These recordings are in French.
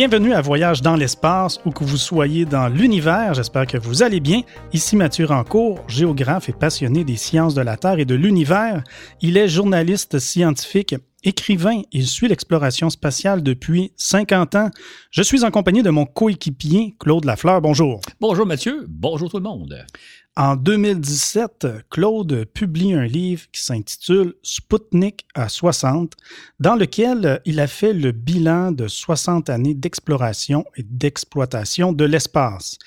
Bienvenue à Voyage dans l'espace, où que vous soyez dans l'univers, j'espère que vous allez bien. Ici Mathieu Rancourt, géographe et passionné des sciences de la Terre et de l'univers. Il est journaliste scientifique, écrivain, il suit l'exploration spatiale depuis 50 ans. Je suis en compagnie de mon coéquipier Claude Lafleur. Bonjour. Bonjour Mathieu, bonjour tout le monde. En 2017, Claude publie un livre qui s'intitule Spoutnik à 60, dans lequel il a fait le bilan de 60 années d'exploration et d'exploitation de l'espace.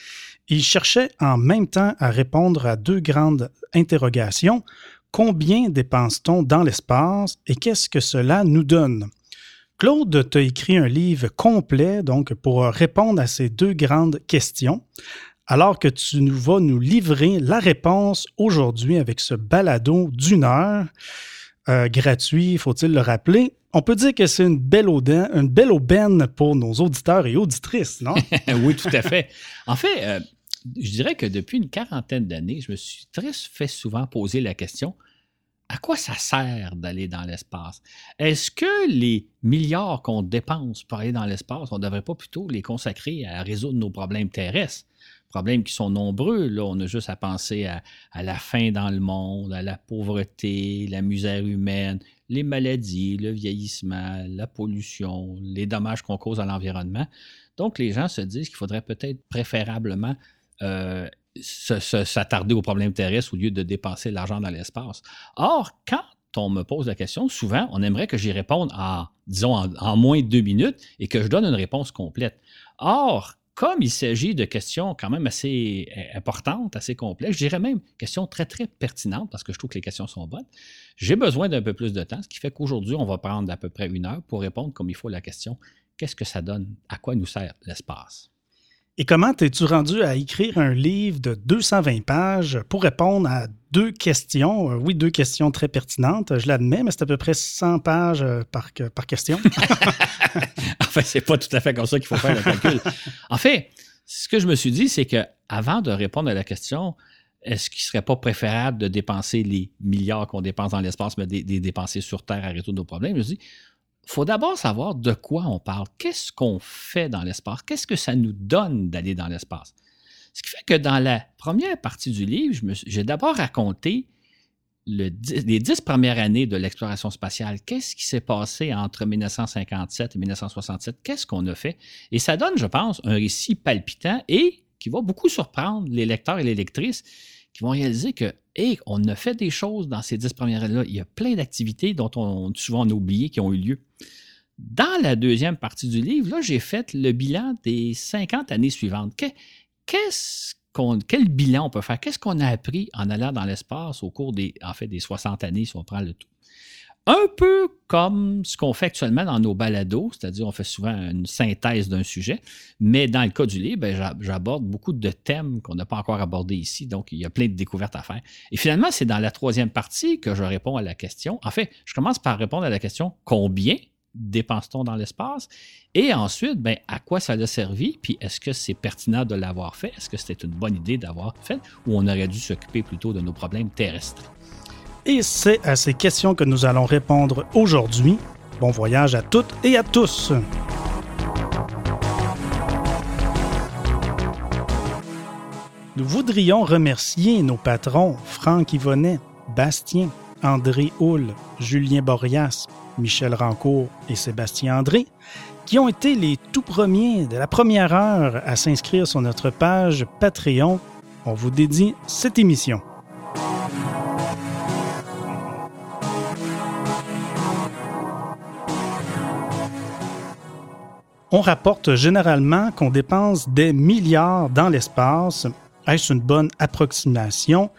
Il cherchait en même temps à répondre à deux grandes interrogations. Combien dépense-t-on dans l'espace et qu'est-ce que cela nous donne? Claude t'a écrit un livre complet donc pour répondre à ces deux grandes questions alors que tu nous vas nous livrer la réponse aujourd'hui avec ce balado d'une heure. Euh, gratuit, faut-il le rappeler? On peut dire que c'est une belle, aubaine, une belle aubaine pour nos auditeurs et auditrices, non? oui, tout à fait. En fait, euh, je dirais que depuis une quarantaine d'années, je me suis très fait souvent poser la question à quoi ça sert d'aller dans l'espace? Est-ce que les milliards qu'on dépense pour aller dans l'espace, on ne devrait pas plutôt les consacrer à résoudre nos problèmes terrestres? Problèmes qui sont nombreux. Là, on a juste à penser à, la faim dans le monde, à la pauvreté, la misère humaine, les maladies, le vieillissement, la pollution, les dommages qu'on cause à l'environnement. Donc, les gens se disent qu'il faudrait peut-être préférablement euh, s'attarder aux problèmes terrestres au lieu de dépenser l'argent dans l'espace. Or, quand on me pose la question, souvent, on aimerait que j'y réponde en, disons, en, moins de deux minutes et que je donne une réponse complète. Or, comme il s'agit de questions quand même assez euh, importantes, assez complexes, je dirais même questions très, très pertinentes parce que je trouve que les questions sont bonnes, j'ai besoin d'un peu plus de temps, ce qui fait qu'aujourd'hui, on va prendre à peu près une heure pour répondre comme il faut à la question qu'est-ce que ça donne, à quoi nous sert l'espace? Et comment t'es-tu rendu à écrire un livre de 220 pages pour répondre à deux questions? Euh, oui, deux questions très pertinentes, je l'admets, mais c'est à peu près 100 pages euh, par, par question. en fait, c'est pas tout à fait comme ça qu'il faut faire le calcul. En fait, ce que je me suis dit, c'est que avant de répondre à la question, est-ce qu'il ne serait pas préférable de dépenser les milliards qu'on dépense dans l'espace, mais des, dépenser sur Terre à résoudre nos problèmes? Je me suis dit, faut d'abord savoir de quoi on parle. Qu'est-ce qu'on fait dans l'espace? Qu'est-ce que ça nous donne d'aller dans l'espace? Ce qui fait que dans la première partie du livre, j'ai d'abord raconté les dix premières années de l'exploration spatiale. Qu'est-ce qui s'est passé entre 1957 et 1967? Qu'est-ce qu'on a fait? Et ça donne, je pense, un récit palpitant et qui va beaucoup surprendre les lecteurs et les lectrices qui vont réaliser que, hey, on a fait des choses dans ces dix premières années-là. Il y a plein d'activités dont on souvent on oublié qui ont eu lieu. Dans la deuxième partie du livre, là, j'ai fait le bilan des 50 années suivantes. Quel bilan on peut faire? Qu'est-ce qu'on a appris en allant dans l'espace au cours des, en des 60 années, si on prend le tout? Un peu comme ce qu'on fait actuellement dans nos balados, c'est-à-dire on fait souvent une synthèse d'un sujet, mais dans le cas du livre, ben, j'aborde beaucoup de thèmes qu'on n'a pas encore abordés ici, donc il y a plein de découvertes à faire. Et finalement, c'est dans la troisième partie que je réponds à la question. En fait, je commence par répondre à la question combien dépense-t-on dans l'espace? Et ensuite, ben, à quoi ça a servi? Puis est-ce que c'est pertinent de l'avoir fait? Est-ce que c'était une bonne idée d'avoir fait? Ou on aurait dû s'occuper plutôt de nos problèmes terrestres? Et c'est à ces questions que nous allons répondre aujourd'hui. Bon voyage à toutes et à tous. Nous voudrions remercier nos patrons Franck Yvonnet, Bastien, André Houle, Julien Borias, Michel Rancourt et Sébastien André, qui ont été les tout premiers de la première heure à s'inscrire sur notre page Patreon. On vous dédie cette émission. On rapporte généralement qu'on dépense des milliards dans l'espace. Est-ce une bonne approximation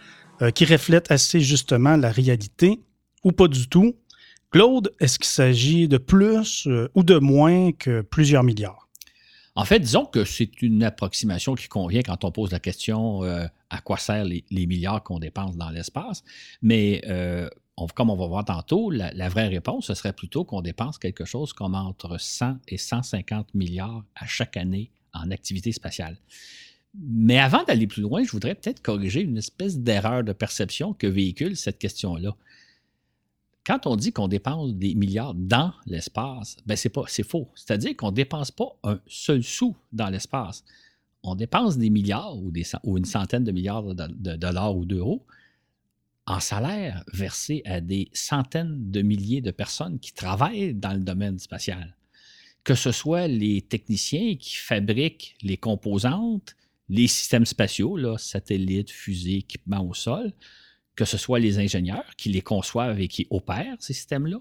euh, qui reflète assez justement la réalité ou pas du tout? Claude, est-ce qu'il s'agit de plus euh, ou de moins que plusieurs milliards? En fait, disons que c'est une approximation qui convient quand on pose la question euh, à quoi servent les, milliards qu'on dépense dans l'espace. Mais comme on va voir tantôt, la, vraie réponse, ce serait plutôt qu'on dépense quelque chose comme entre 100 et 150 milliards à chaque année en activité spatiale. Mais avant d'aller plus loin, je voudrais peut-être corriger une espèce d'erreur de perception que véhicule cette question-là. quand on dit qu'on dépense des milliards dans l'espace, ben c'est pas, c'est faux. C'est-à-dire qu'on ne dépense pas un seul sou dans l'espace. On dépense des milliards ou, des, ou une centaine de milliards de, dollars ou d'euros en salaire versé à des centaines de milliers de personnes qui travaillent dans le domaine spatial. Que ce soit les techniciens qui fabriquent les composantes, les systèmes spatiaux, satellites, fusées, équipements au sol, que ce soit les ingénieurs qui les conçoivent et qui opèrent ces systèmes-là,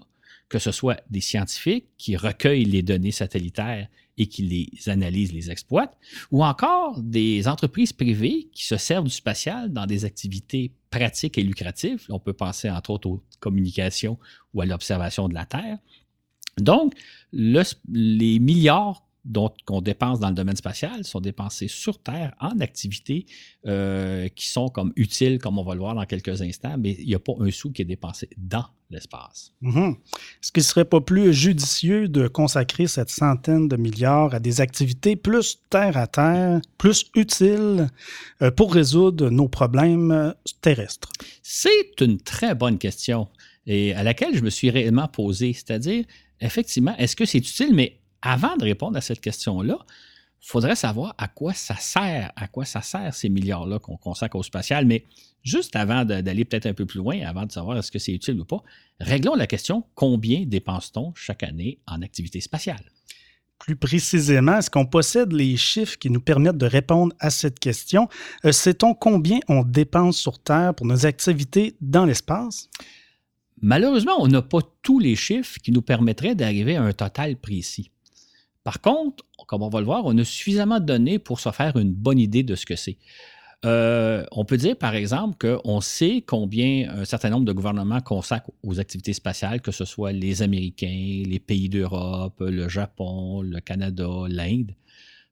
que ce soit des scientifiques qui recueillent les données satellitaires et qui les analysent, les exploitent, ou encore des entreprises privées qui se servent du spatial dans des activités pratiques et lucratives. On peut penser entre autres aux communications ou à l'observation de la Terre. Donc, les milliards qu'on dépense dans le domaine spatial sont dépensés sur Terre en activités euh, qui sont comme utiles, comme on va le voir dans quelques instants, mais il n'y a pas un sou qui est dépensé dans l'espace. Est-ce qu'il ne serait pas plus judicieux de consacrer cette centaine de milliards à des activités plus terre à terre, plus utiles euh, pour résoudre nos problèmes terrestres? C'est une très bonne question et à laquelle je me suis réellement posé, c'est-à-dire, effectivement, est-ce que c'est utile, mais avant de répondre à cette question-là, il faudrait savoir à quoi ça sert, à quoi ça sert ces milliards-là qu'on consacre au spatial. Mais juste avant d'aller peut-être un peu plus loin, avant de savoir est-ce que c'est utile ou pas, réglons la question combien dépense-t-on chaque année en activité spatiale? Plus précisément, est-ce qu'on possède les chiffres qui nous permettent de répondre à cette question? Euh, sait-on combien on dépense sur Terre pour nos activités dans l'espace? Malheureusement, on n'a pas tous les chiffres qui nous permettraient d'arriver à un total précis. Par contre, comme on va le voir, on a suffisamment de données pour se faire une bonne idée de ce que c'est. Euh, on peut dire, par exemple, qu'on sait combien un certain nombre de gouvernements consacrent aux activités spatiales, que ce soit les Américains, les pays d'Europe, le Japon, le Canada, l'Inde.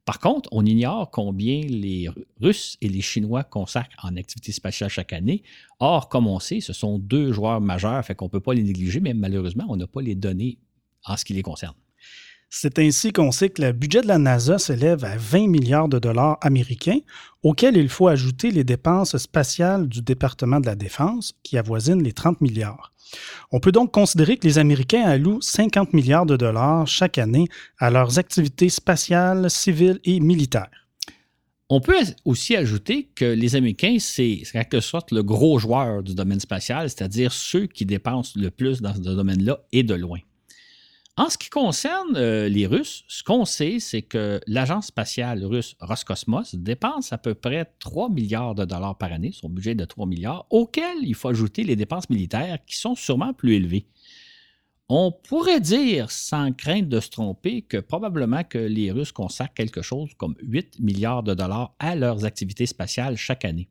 Par contre, on ignore combien les Russes et les Chinois consacrent en activités spatiales chaque année. Or, comme on sait, ce sont deux joueurs majeurs, fait qu'on ne peut pas les négliger, mais malheureusement, on n'a pas les données en ce qui les concerne. C'est ainsi qu'on sait que le budget de la NASA s'élève à 20 milliards de dollars américains, auxquels il faut ajouter les dépenses spatiales du département de la Défense, qui avoisinent les 30 milliards. On peut donc considérer que les Américains allouent 50 milliards de dollars chaque année à leurs activités spatiales, civiles et militaires. On peut aussi ajouter que les Américains, c'est en quelque sorte le gros joueur du domaine spatial, c'est-à-dire ceux qui dépensent le plus dans ce domaine-là et de loin. En ce qui concerne euh, les Russes, ce qu'on sait, c'est que l'agence spatiale russe Roscosmos dépense à peu près 3 milliards de dollars par année, son budget de 3 milliards, auquel il faut ajouter les dépenses militaires qui sont sûrement plus élevées. On pourrait dire, sans crainte de se tromper, que probablement que les Russes consacrent quelque chose comme 8 milliards de dollars à leurs activités spatiales chaque année.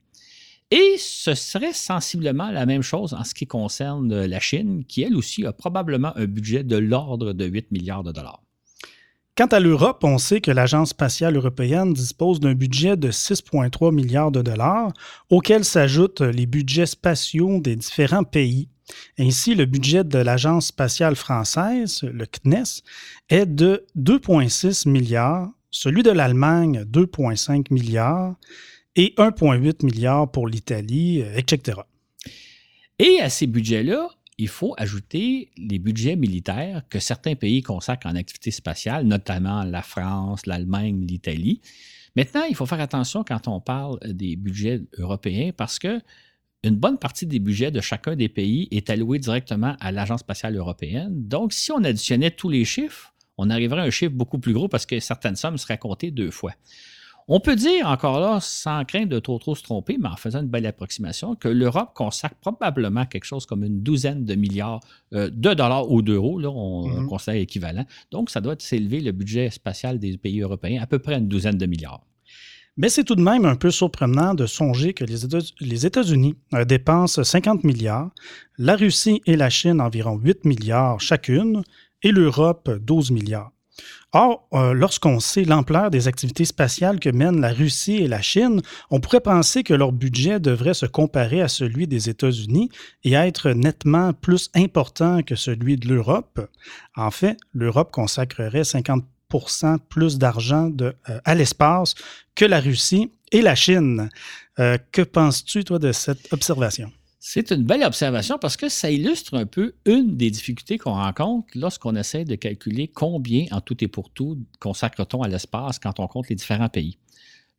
Et ce serait sensiblement la même chose en ce qui concerne la Chine, qui elle aussi a probablement un budget de l'ordre de 8 milliards de dollars. Quant à l'Europe, on sait que l'Agence spatiale européenne dispose d'un budget de 6,3 milliards de dollars, auquel s'ajoutent les budgets spatiaux des différents pays. Ainsi, le budget de l'Agence spatiale française, le CNES, est de 2,6 milliards, celui de l'Allemagne 2,5 milliards, et 1,8 milliard pour l'Italie, euh, etc. Et à ces budgets-là, il faut ajouter les budgets militaires que certains pays consacrent en activité spatiale, notamment la France, l'Allemagne, l'Italie. Maintenant, il faut faire attention quand on parle des budgets européens parce que une bonne partie des budgets de chacun des pays est allouée directement à l'Agence spatiale européenne. Donc, si on additionnait tous les chiffres, on arriverait à un chiffre beaucoup plus gros parce que certaines sommes seraient comptées deux fois. On peut dire encore là, sans crainte de trop trop se tromper, mais en faisant une belle approximation, que l'Europe consacre probablement quelque chose comme une douzaine de milliards euh, de dollars ou d'euros, là, on, considère équivalent. Donc, ça doit s'élever le budget spatial des pays européens à peu près une douzaine de milliards. Mais c'est tout de même un peu surprenant de songer que les États-Unis euh, dépensent 50 milliards, la Russie et la Chine environ 8 milliards chacune, et l'Europe 12 milliards. Or, euh, lorsqu'on sait l'ampleur des activités spatiales que mènent la Russie et la Chine, on pourrait penser que leur budget devrait se comparer à celui des États-Unis et être nettement plus important que celui de l'Europe. En fait, l'Europe consacrerait 50% plus d'argent euh, à l'espace que la Russie et la Chine. Euh, que penses-tu, toi, de cette observation? C'est une belle observation parce que ça illustre un peu une des difficultés qu'on rencontre lorsqu'on essaie de calculer combien en tout et pour tout consacre-t-on à l'espace quand on compte les différents pays.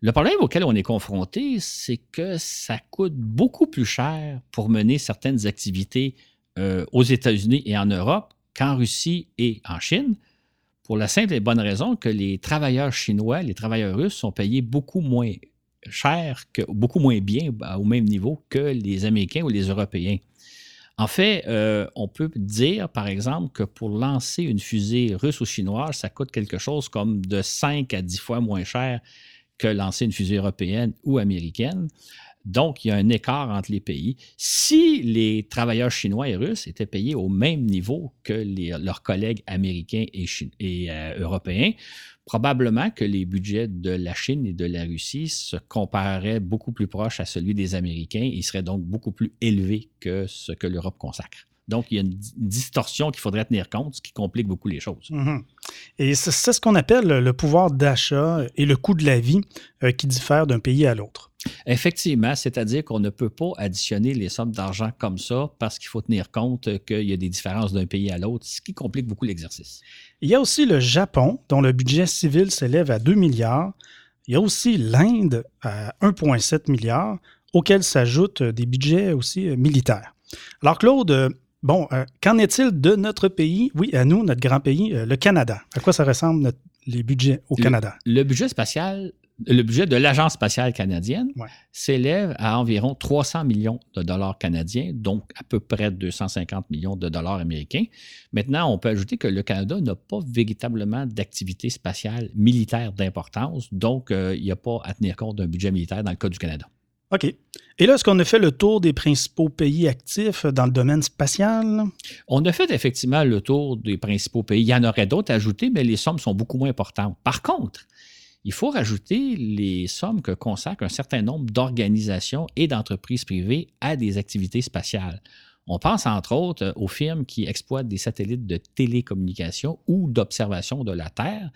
Le problème auquel on est confronté, c'est que ça coûte beaucoup plus cher pour mener certaines activités euh, aux États-Unis et en Europe qu'en Russie et en Chine, pour la simple et bonne raison que les travailleurs chinois, les travailleurs russes sont payés beaucoup moins cher, beaucoup moins bien bah, au même niveau que les Américains ou les Européens. En fait, euh, on peut dire, par exemple, que pour lancer une fusée russe ou chinoise, ça coûte quelque chose comme de 5 à 10 fois moins cher que lancer une fusée européenne ou américaine. Donc, il y a un écart entre les pays. Si les travailleurs chinois et russes étaient payés au même niveau que leurs collègues américains et, euh, européens, probablement que les budgets de la Chine et de la Russie se compareraient beaucoup plus proches à celui des Américains et seraient donc beaucoup plus élevés que ce que l'Europe consacre. Donc, il y a une distorsion qu'il faudrait tenir compte, ce qui complique beaucoup les choses. Mhm. Et c'est ce qu'on appelle le pouvoir d'achat et le coût de la vie euh, qui diffèrent d'un pays à l'autre. Effectivement, c'est-à-dire qu'on ne peut pas additionner les sommes d'argent comme ça parce qu'il faut tenir compte qu'il y a des différences d'un pays à l'autre, ce qui complique beaucoup l'exercice. Il y a aussi le Japon, dont le budget civil s'élève à 2 milliards. Il y a aussi l'Inde à 1,7 milliard, auquel s'ajoutent des budgets aussi militaires. Alors Claude, Bon, euh, qu'en est-il de notre pays? Oui, à nous, notre grand pays, euh, le Canada. À quoi ça ressemble les budgets au Canada? Le budget spatial, le budget de l'Agence spatiale canadienne s'élève à environ 300 millions de dollars canadiens, donc à peu près 250 millions de dollars américains. Maintenant, on peut ajouter que le Canada n'a pas véritablement d'activité spatiale militaire d'importance, donc euh, il n'y a pas à tenir compte d'un budget militaire dans le cas du Canada. OK. Et là, est-ce qu'on a fait le tour des principaux pays actifs dans le domaine spatial? On a fait effectivement le tour des principaux pays. Il y en aurait d'autres à ajouter, mais les sommes sont beaucoup moins importantes. Par contre, il faut rajouter les sommes que consacrent un certain nombre d'organisations et d'entreprises privées à des activités spatiales. On pense entre autres aux firmes qui exploitent des satellites de télécommunication ou d'observation de la Terre.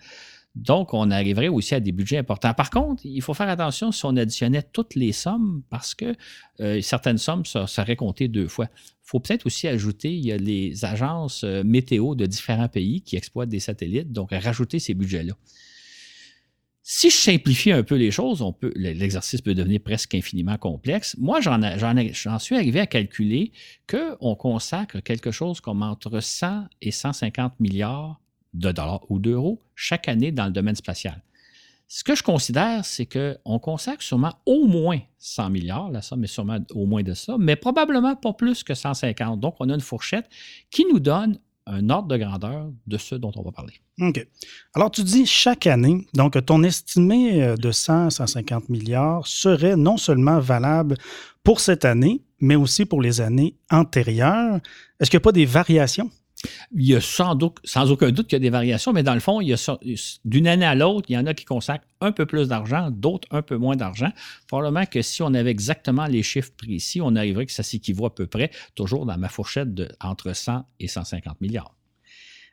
Donc, on arriverait aussi à des budgets importants. Par contre, il faut faire attention si on additionnait toutes les sommes parce que euh, certaines sommes seraient comptées deux fois. Il faut peut-être aussi ajouter, il y a les agences euh, météo de différents pays qui exploitent des satellites, donc rajouter ces budgets-là. Si je simplifie un peu les choses, l'exercice peut devenir presque infiniment complexe. Moi, j'en, suis arrivé à calculer qu'on consacre quelque chose comme entre 100 et 150 milliards de dollars ou d'euros chaque année dans le domaine spatial. Ce que je considère, c'est qu'on consacre sûrement au moins 100 milliards, la somme est sûrement au moins de ça, mais probablement pas plus que 150. Donc, on a une fourchette qui nous donne un ordre de grandeur de ce dont on va parler. OK. Alors, tu dis chaque année, donc ton estimé euh, de 100 150 milliards serait non seulement valable pour cette année, mais aussi pour les années antérieures. Est-ce qu'il n'y a pas des variations? Il y a sans, doute, sans aucun doute qu'il y a des variations, mais dans le fond, il y a d'une année à l'autre, il y en a qui consacrent un peu plus d'argent, d'autres un peu moins d'argent. Probablement que si on avait exactement les chiffres précis, on arriverait que ça s'équivaut à peu près, toujours dans ma fourchette de entre 100 et 150 milliards.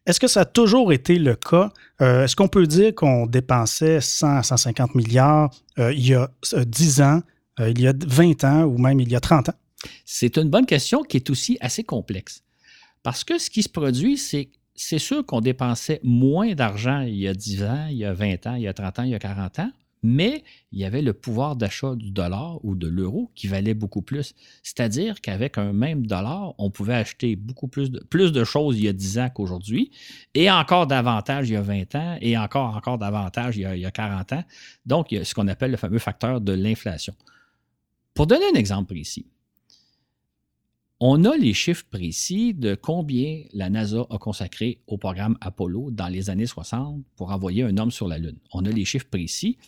Est-ce que ça a toujours été le cas? Euh, est-ce qu'on peut dire qu'on dépensait 100 à 150 milliards euh, il y a 10 euh, ans, il y a 20 ans ou même il y a 30 ans? C'est une bonne question qui est aussi assez complexe. Parce que ce qui se produit, c'est c'est sûr qu'on dépensait moins d'argent il y a 10 ans, il y a 20 ans, il y a 30 ans, il y a 40 ans, mais il y avait le pouvoir d'achat du dollar ou de l'euro qui valait beaucoup plus. C'est-à-dire qu'avec un même dollar, on pouvait acheter beaucoup plus de, plus de choses il y a 10 ans qu'aujourd'hui, et encore davantage il y a 20 ans, et encore, encore davantage il y a, il y a 40 ans. Donc, il y a ce qu'on appelle le fameux facteur de l'inflation. Pour donner un exemple précis, on a les chiffres précis de combien la NASA a consacré au programme Apollo dans les années 60 pour envoyer un homme sur la Lune. On a les chiffres précis.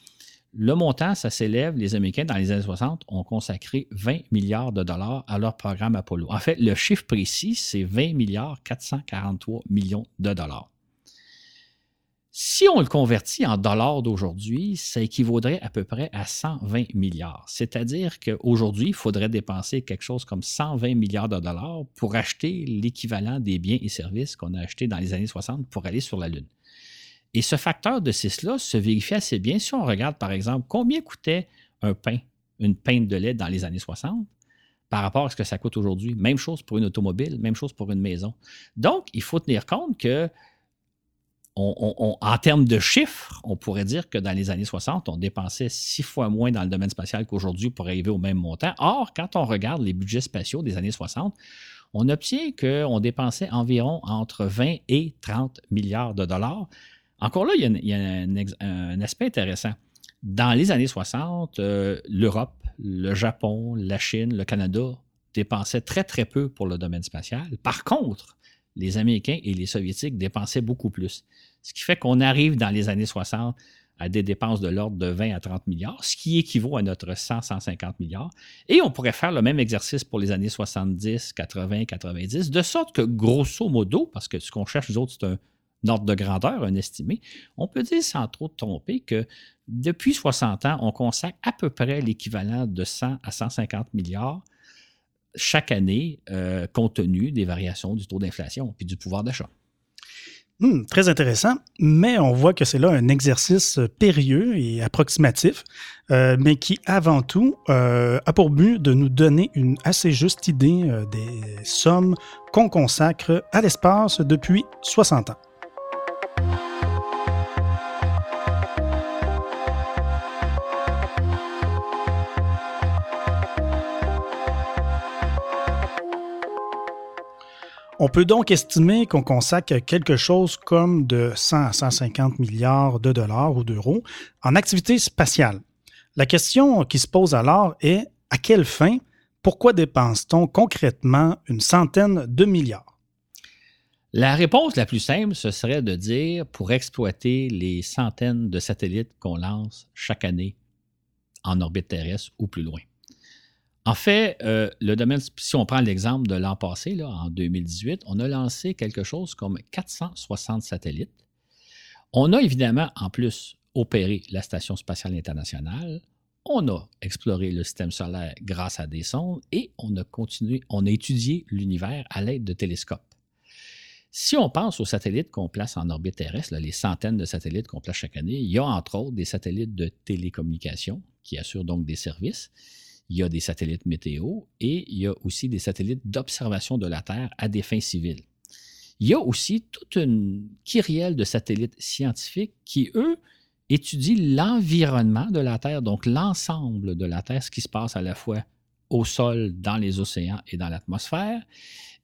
Le montant, ça s'élève. Les Américains, dans les années 60, ont consacré 20 milliards de dollars à leur programme Apollo. En fait, le chiffre précis, c'est 20 milliards 443 millions de dollars. Si on le convertit en dollars d'aujourd'hui, ça équivaudrait à peu près à 120 milliards. C'est-à-dire qu'aujourd'hui, il faudrait dépenser quelque chose comme 120 milliards de dollars pour acheter l'équivalent des biens et services qu'on a achetés dans les années 60 pour aller sur la Lune. Et ce facteur de 6-là se vérifie assez bien si on regarde, par exemple, combien coûtait un pain, une pinte de lait dans les années 60 par rapport à ce que ça coûte aujourd'hui? Même chose pour une automobile, même chose pour une maison. Donc, il faut tenir compte que en termes de chiffres, on pourrait dire que dans les années 60, on dépensait six fois moins dans le domaine spatial qu'aujourd'hui pour arriver au même montant. Or, quand on regarde les budgets spatiaux des années 60, on obtient qu'on dépensait environ entre 20 et 30 milliards de dollars. Encore là, il y a, un, aspect intéressant. Dans les années 60, euh, l'Europe, le Japon, la Chine, le Canada dépensaient très, très peu pour le domaine spatial. Par contre, les Américains et les Soviétiques dépensaient beaucoup plus. Ce qui fait qu'on arrive dans les années 60 à des dépenses de l'ordre de 20 à 30 milliards, ce qui équivaut à notre 100-150 milliards. Et on pourrait faire le même exercice pour les années 70, 80, 90, de sorte que, grosso modo, parce que ce qu'on cherche, nous autres, c'est un ordre de grandeur, un estimé, on peut dire sans trop tromper que depuis 60 ans, on consacre à peu près l'équivalent de 100 à 150 milliards chaque année, euh, compte tenu des variations du taux d'inflation et du pouvoir d'achat. Hmm, très intéressant, mais on voit que c'est là un exercice périlleux et approximatif, euh, mais qui avant tout euh, a pour but de nous donner une assez juste idée des sommes qu'on consacre à l'espace depuis 60 ans. On peut donc estimer qu'on consacre quelque chose comme de 100 à 150 milliards de dollars ou d'euros en activité spatiale. La question qui se pose alors est à quelle fin, pourquoi dépense-t-on concrètement une centaine de milliards? La réponse la plus simple, ce serait de dire pour exploiter les centaines de satellites qu'on lance chaque année en orbite terrestre ou plus loin. En fait, euh, le domaine, si on prend l'exemple de l'an passé, en 2018, on a lancé quelque chose comme 460 satellites. On a évidemment, en plus, opéré la Station spatiale internationale. On a exploré le système solaire grâce à des sondes et on a continué, on a étudié l'univers à l'aide de télescopes. Si on pense aux satellites qu'on place en orbite terrestre, les centaines de satellites qu'on place chaque année, il y a entre autres des satellites de télécommunication qui assurent donc des services il y a des satellites météo et il y a aussi des satellites d'observation de la Terre à des fins civiles. Il y a aussi toute une kyrielle de satellites scientifiques qui, eux, étudient l'environnement de la Terre, donc l'ensemble de la Terre, ce qui se passe à la fois au sol, dans les océans et dans l'atmosphère.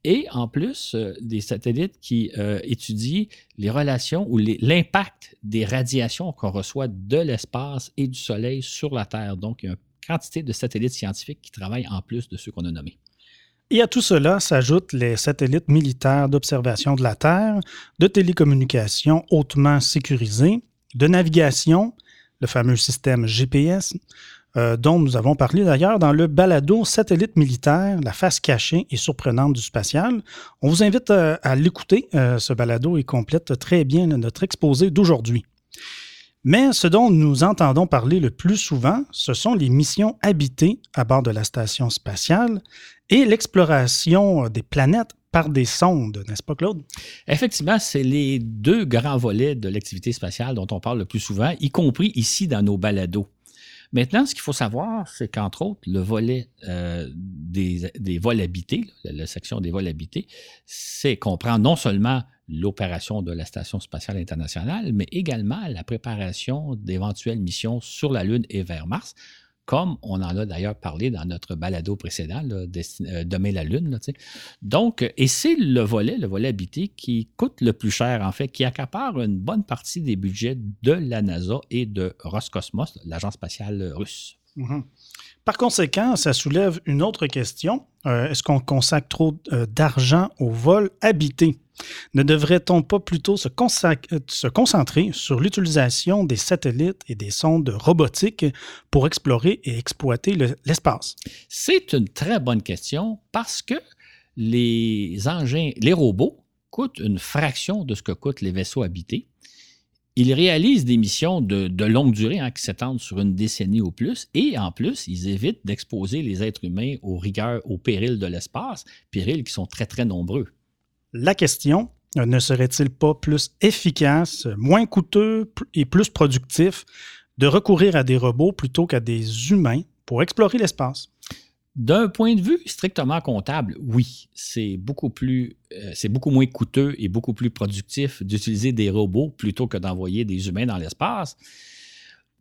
Et en plus, euh, des satellites qui euh, étudient les relations ou l'impact des radiations qu'on reçoit de l'espace et du Soleil sur la Terre. Donc, il y a un quantité de satellites scientifiques qui travaillent en plus de ceux qu'on a nommés. Et à tout cela s'ajoutent les satellites militaires d'observation de la Terre, de télécommunications hautement sécurisés, de navigation, le fameux système GPS, euh, dont nous avons parlé d'ailleurs dans le balado Satellite militaire, la face cachée et surprenante du spatial. On vous invite euh, à l'écouter. Euh, ce balado et complète très bien notre exposé d'aujourd'hui. Mais ce dont nous entendons parler le plus souvent, ce sont les missions habitées à bord de la station spatiale et l'exploration des planètes par des sondes, n'est-ce pas, Claude? Effectivement, c'est les deux grands volets de l'activité spatiale dont on parle le plus souvent, y compris ici dans nos balados. Maintenant, ce qu'il faut savoir, c'est qu'entre autres, le volet euh, des, des, vols habités, la, section des vols habités, c'est comprend non seulement l'opération de la Station spatiale internationale, mais également la préparation d'éventuelles missions sur la Lune et vers Mars, comme on en a d'ailleurs parlé dans notre balado précédent, là, euh, la Lune. Donc, et c'est le volet, le volet habité, qui coûte le plus cher, en fait, qui accapare une bonne partie des budgets de la NASA et de Roscosmos, l'agence spatiale russe. Mm-hmm. Par conséquent, ça soulève une autre question. Euh, est-ce qu'on consacre trop euh, d'argent au vol habité? Ne devrait-on pas plutôt se, euh, se concentrer sur l'utilisation des satellites et des sondes robotiques pour explorer et exploiter l'espace? C'est une très bonne question parce que les engins, les robots coûtent une fraction de ce que coûtent les vaisseaux habités. Ils réalisent des missions de, longue durée hein, qui s'étendent sur une décennie ou plus, et en plus, ils évitent d'exposer les êtres humains aux rigueurs, aux périls de l'espace, périls qui sont très, très nombreux. La question, euh, ne serait-il pas plus efficace, moins coûteux et plus productif de recourir à des robots plutôt qu'à des humains pour explorer l'espace? D'un point de vue strictement comptable, oui, c'est beaucoup plus, euh, beaucoup moins coûteux et beaucoup plus productif d'utiliser des robots plutôt que d'envoyer des humains dans l'espace.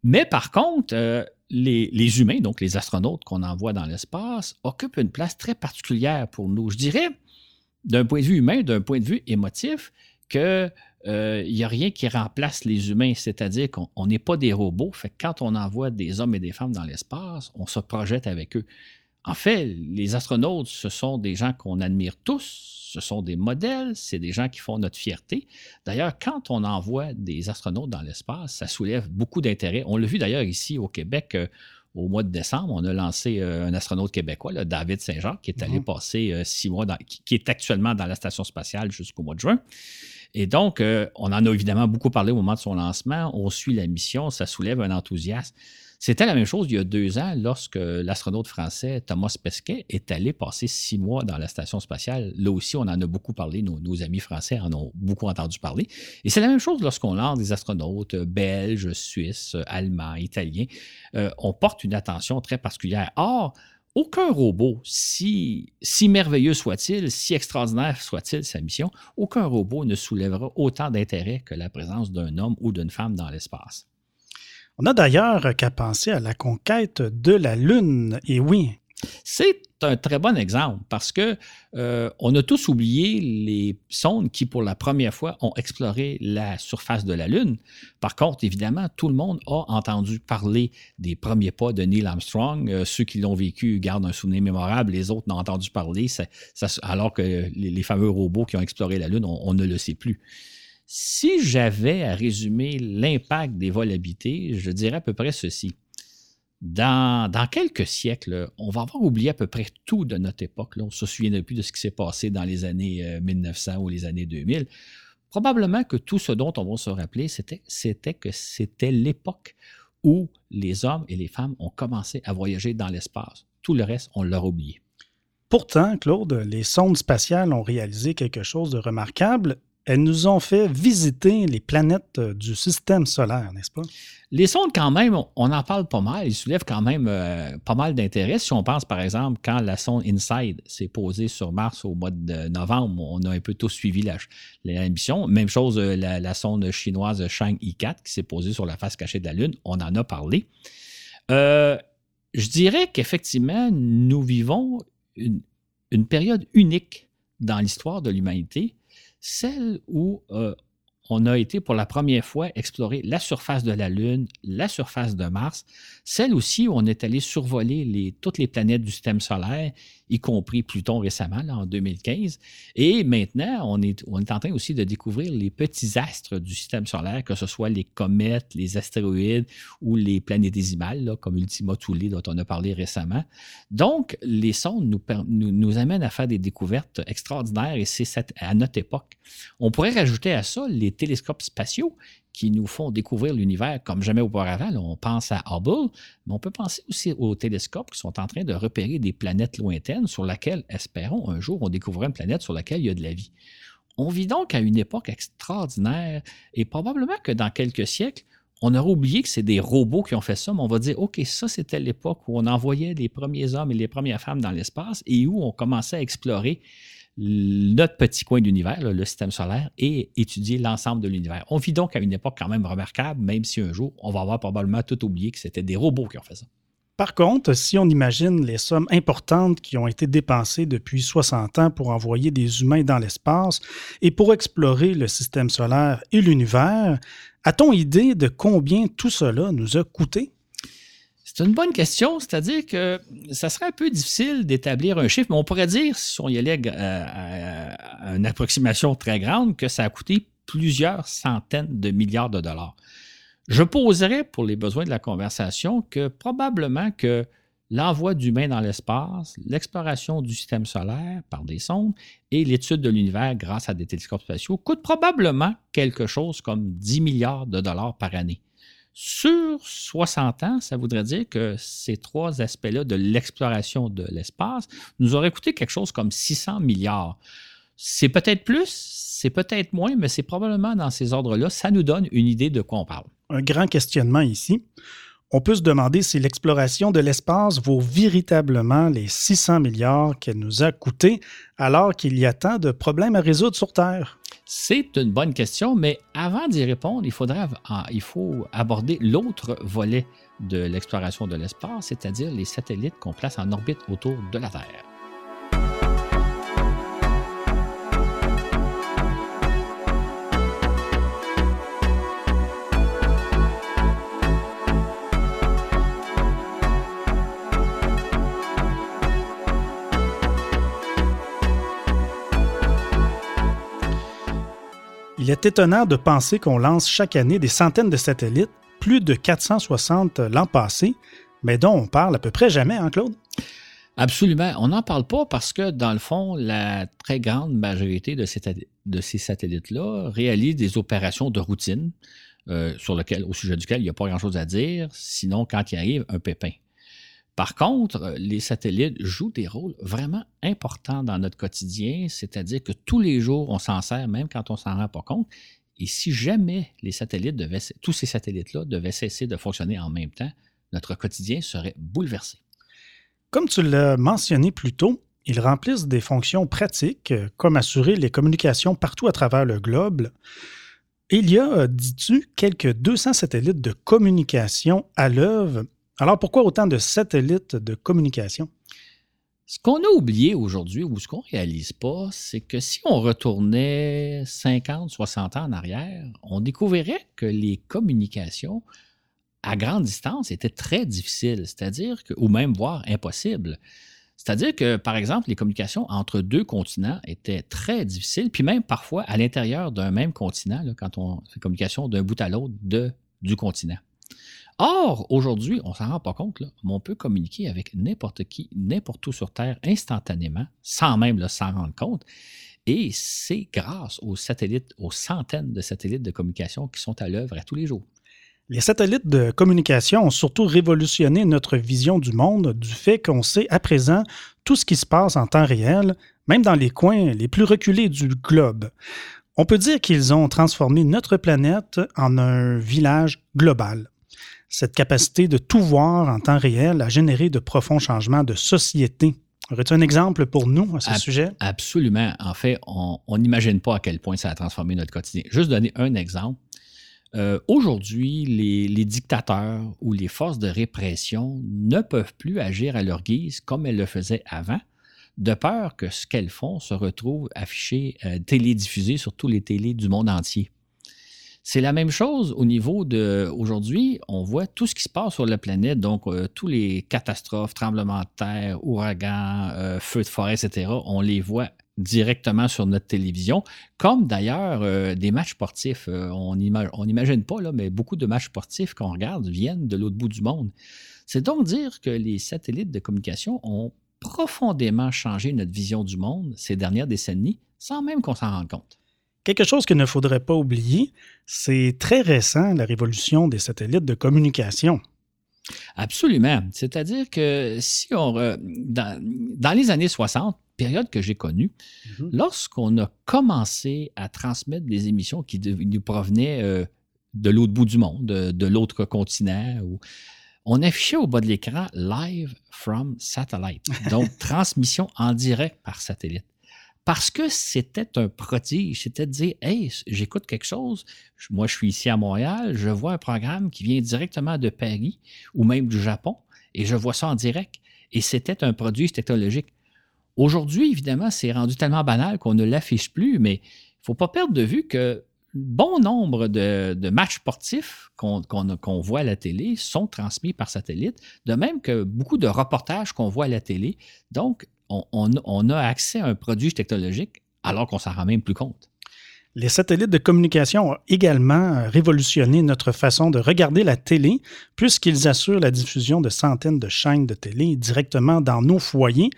Mais par contre, euh, les, humains, donc les astronautes qu'on envoie dans l'espace, occupent une place très particulière pour nous. Je dirais, d'un point de vue humain, d'un point de vue émotif, qu'il euh, n'y a rien qui remplace les humains, c'est-à-dire qu'on n'est pas des robots. Fait quand on envoie des hommes et des femmes dans l'espace, on se projette avec eux. En fait, les astronautes, ce sont des gens qu'on admire tous, ce sont des modèles, c'est des gens qui font notre fierté. D'ailleurs, quand on envoie des astronautes dans l'espace, ça soulève beaucoup d'intérêt. On l'a vu d'ailleurs ici au Québec. Euh, au mois de décembre, on a lancé euh, un astronaute québécois, David Saint-Jean, qui est allé mhm. passer euh, six mois, qui, est actuellement dans la station spatiale jusqu'au mois de juin. Et donc, on en a évidemment beaucoup parlé au moment de son lancement. On suit la mission, ça soulève un enthousiasme. C'était la même chose il y a deux ans lorsque l'astronaute français Thomas Pesquet est allé passer six mois dans la station spatiale. Là aussi, on en a beaucoup parlé, nos, amis français en ont beaucoup entendu parler. Et c'est la même chose lorsqu'on lance des astronautes belges, suisses, allemands, italiens. Euh, on porte une attention très particulière. Or, aucun robot, si, si merveilleux soit-il, si extraordinaire soit-il sa mission, aucun robot ne soulèvera autant d'intérêt que la présence d'un homme ou d'une femme dans l'espace. On a d'ailleurs qu'à penser à la conquête de la Lune. Et oui. C'est un très bon exemple parce que euh, on a tous oublié les sondes qui, pour la première fois, ont exploré la surface de la Lune. Par contre, évidemment, tout le monde a entendu parler des premiers pas de Neil Armstrong. Euh, ceux qui l'ont vécu gardent un souvenir mémorable, les autres n'ont entendu parler, alors que les, fameux robots qui ont exploré la Lune, on ne le sait plus. Si j'avais à résumer l'impact des vols habités, je dirais à peu près ceci. Dans, quelques siècles, on va avoir oublié à peu près tout de notre époque. On ne se souviendra plus de ce qui s'est passé dans les années 1900 euh, ou les années 2000. Probablement que tout ce dont on va se rappeler, c'était que c'était l'époque où les hommes et les femmes ont commencé à voyager dans l'espace. Tout le reste, on l'a oublié. Pourtant, Claude, les sondes spatiales ont réalisé quelque chose de remarquable elles nous ont fait visiter les planètes euh, du système solaire, n'est-ce pas? Les sondes, quand même, on en parle pas mal. Ils soulèvent quand même euh, pas mal d'intérêt. Si on pense, par exemple, quand la sonde InSide s'est posée sur Mars au mois de novembre, on a un peu tous suivi la, mission. Même chose, euh, la, sonde chinoise Shang I4 qui s'est posée sur la face cachée de la Lune. On en a parlé. je dirais qu'effectivement, nous vivons une période unique dans l'histoire de l'humanité celle où euh, on a été pour la première fois explorer la surface de la Lune, la surface de Mars, celle aussi où on est allé survoler toutes les planètes du système solaire, y compris Pluton récemment, en 2015. Et maintenant, on est, on est en train aussi de découvrir les petits astres du système solaire, que ce soit les comètes, les astéroïdes ou les planétésimales, comme Ultima Thule dont on a parlé récemment. Donc, les sondes nous, nous, nous amènent à faire des découvertes extraordinaires et c'est à notre époque. On pourrait rajouter à ça les télescopes spatiaux qui nous font découvrir l'univers comme jamais auparavant. on pense à Hubble, mais on peut penser aussi aux télescopes qui sont en train de repérer des planètes lointaines sur lesquelles, espérons, un jour, on découvrira une planète sur laquelle il y a de la vie. On vit donc à une époque extraordinaire et probablement que dans quelques siècles, on aura oublié que c'est des robots qui ont fait ça, mais on va dire, OK, ça c'était l'époque où on envoyait les premiers hommes et les premières femmes dans l'espace et où on commençait à explorer notre petit coin d'univers, le système solaire, et étudier l'ensemble de l'univers. On vit donc à une époque quand même remarquable, même si un jour, on va avoir probablement tout oublié que c'était des robots qui ont fait ça. Par contre, si on imagine les sommes importantes qui ont été dépensées depuis 60 ans pour envoyer des humains dans l'espace et pour explorer le système solaire et l'univers, a-t-on idée de combien tout cela nous a coûté? C'est une bonne question, c'est-à-dire que ça serait un peu difficile d'établir un chiffre, mais on pourrait dire, si on y allait à, une approximation très grande, que ça a coûté plusieurs centaines de milliards de dollars. Je poserais pour les besoins de la conversation que probablement que l'envoi d'humains dans l'espace, l'exploration du système solaire par des sondes et l'étude de l'univers grâce à des télescopes spatiaux coûtent probablement quelque chose comme 10 milliards de dollars par année. Sur 60 ans, ça voudrait dire que ces trois aspects-là de l'exploration de l'espace nous auraient coûté quelque chose comme 600 milliards. C'est peut-être plus, c'est peut-être moins, mais c'est probablement dans ces ordres-là. Ça nous donne une idée de quoi on parle. Un grand questionnement ici. on peut se demander si l'exploration de l'espace vaut véritablement les 600 milliards qu'elle nous a coûté alors qu'il y a tant de problèmes à résoudre sur Terre. C'est une bonne question, mais avant d'y répondre, il, faudra, il faut aborder l'autre volet de l'exploration de l'espace, c'est-à-dire les satellites qu'on place en orbite autour de la Terre. Est étonnant de penser qu'on lance chaque année des centaines de satellites, plus de 460 l'an passé, mais dont on parle à peu près jamais, hein, Claude? Absolument. On n'en parle pas parce que, dans le fond, la très grande majorité de ces, satellites-là réalisent des opérations de routine euh, au sujet duquel il n'y a pas grand-chose à dire, sinon quand il arrive un pépin. Par contre, euh, les satellites jouent des rôles vraiment importants dans notre quotidien, c'est-à-dire que tous les jours, on s'en sert, même quand on s'en rend pas compte. Et si jamais tous ces satellites-là devaient cesser de fonctionner en même temps, notre quotidien serait bouleversé. Comme tu l'as mentionné plus tôt, ils remplissent des fonctions pratiques, euh, comme assurer les communications partout à travers le globe. il y a, euh, dis-tu, quelques 200 satellites de communication à l'œuvre alors, pourquoi autant de satellites de communication? Ce qu'on a oublié aujourd'hui ou ce qu'on ne réalise pas, c'est que si on retournait 50, 60 ans en arrière, on découvrirait que les communications à grande distance étaient très difficiles, c'est-à-dire que, ou même voire impossibles. C'est-à-dire que, par exemple, les communications entre deux continents étaient très difficiles, puis même parfois à l'intérieur d'un même continent, quand on fait communication d'un bout à l'autre du continent. Or, aujourd'hui, on ne s'en rend pas compte, mais on peut communiquer avec n'importe qui, n'importe où sur Terre instantanément, sans même s'en rendre compte. Et c'est grâce aux satellites, aux centaines de satellites de communication qui sont à l'œuvre à tous les jours. Les satellites de communication ont surtout révolutionné notre vision du monde du fait qu'on sait à présent tout ce qui se passe en temps réel, même dans les coins les plus reculés du globe. On peut dire qu'ils ont transformé notre planète en un village global cette capacité de tout voir en temps réel a généré de profonds changements de société. Aurais-tu un exemple pour nous à ce sujet? Absolument. En fait, on n'imagine pas à quel point ça a transformé notre quotidien. Juste donner un exemple. Euh, aujourd'hui, les, les, dictateurs ou les forces de répression ne peuvent plus agir à leur guise comme elles le faisaient avant, de peur que ce qu'elles font se retrouve affiché, euh, télédiffusé sur tous les télés du monde entier. C'est la même chose au niveau de aujourd'hui, on voit tout ce qui se passe sur la planète, donc euh, tous les catastrophes, tremblements de terre, ouragans, euh, feux de forêt, etc. On les voit directement sur notre télévision, comme d'ailleurs euh, des matchs sportifs. on n'imagine pas, là, mais beaucoup de matchs sportifs qu'on regarde viennent de l'autre bout du monde. C'est donc dire que les satellites de communication ont profondément changé notre vision du monde ces dernières décennies, sans même qu'on s'en rende compte. Quelque chose qu'il ne faudrait pas oublier, c'est très récent la révolution des satellites de communication. Absolument. C'est-à-dire que si on. Dans, les années 60, période que j'ai connue, mhm. lorsqu'on a commencé à transmettre des émissions qui nous provenaient euh, de l'autre bout du monde, de, l'autre continent, on affichait au bas de l'écran Live from Satellite, donc transmission en direct par satellite parce que c'était un prodige. C'était de dire, hey, j'écoute quelque chose. Moi, je suis ici à Montréal, je vois un programme qui vient directement de Paris ou même du Japon et je vois ça en direct. Et c'était un produit technologique. Aujourd'hui, évidemment, c'est rendu tellement banal qu'on ne l'affiche plus, mais il ne faut pas perdre de vue que bon nombre de, matchs sportifs qu'on voit à la télé sont transmis par satellite, de même que beaucoup de reportages qu'on voit à la télé. Donc, on, a accès à un produit technologique alors qu'on s'en rend même plus compte. Les satellites de communication ont également révolutionné notre façon de regarder la télé, puisqu'ils assurent la diffusion de centaines de chaînes de télé directement dans nos foyers,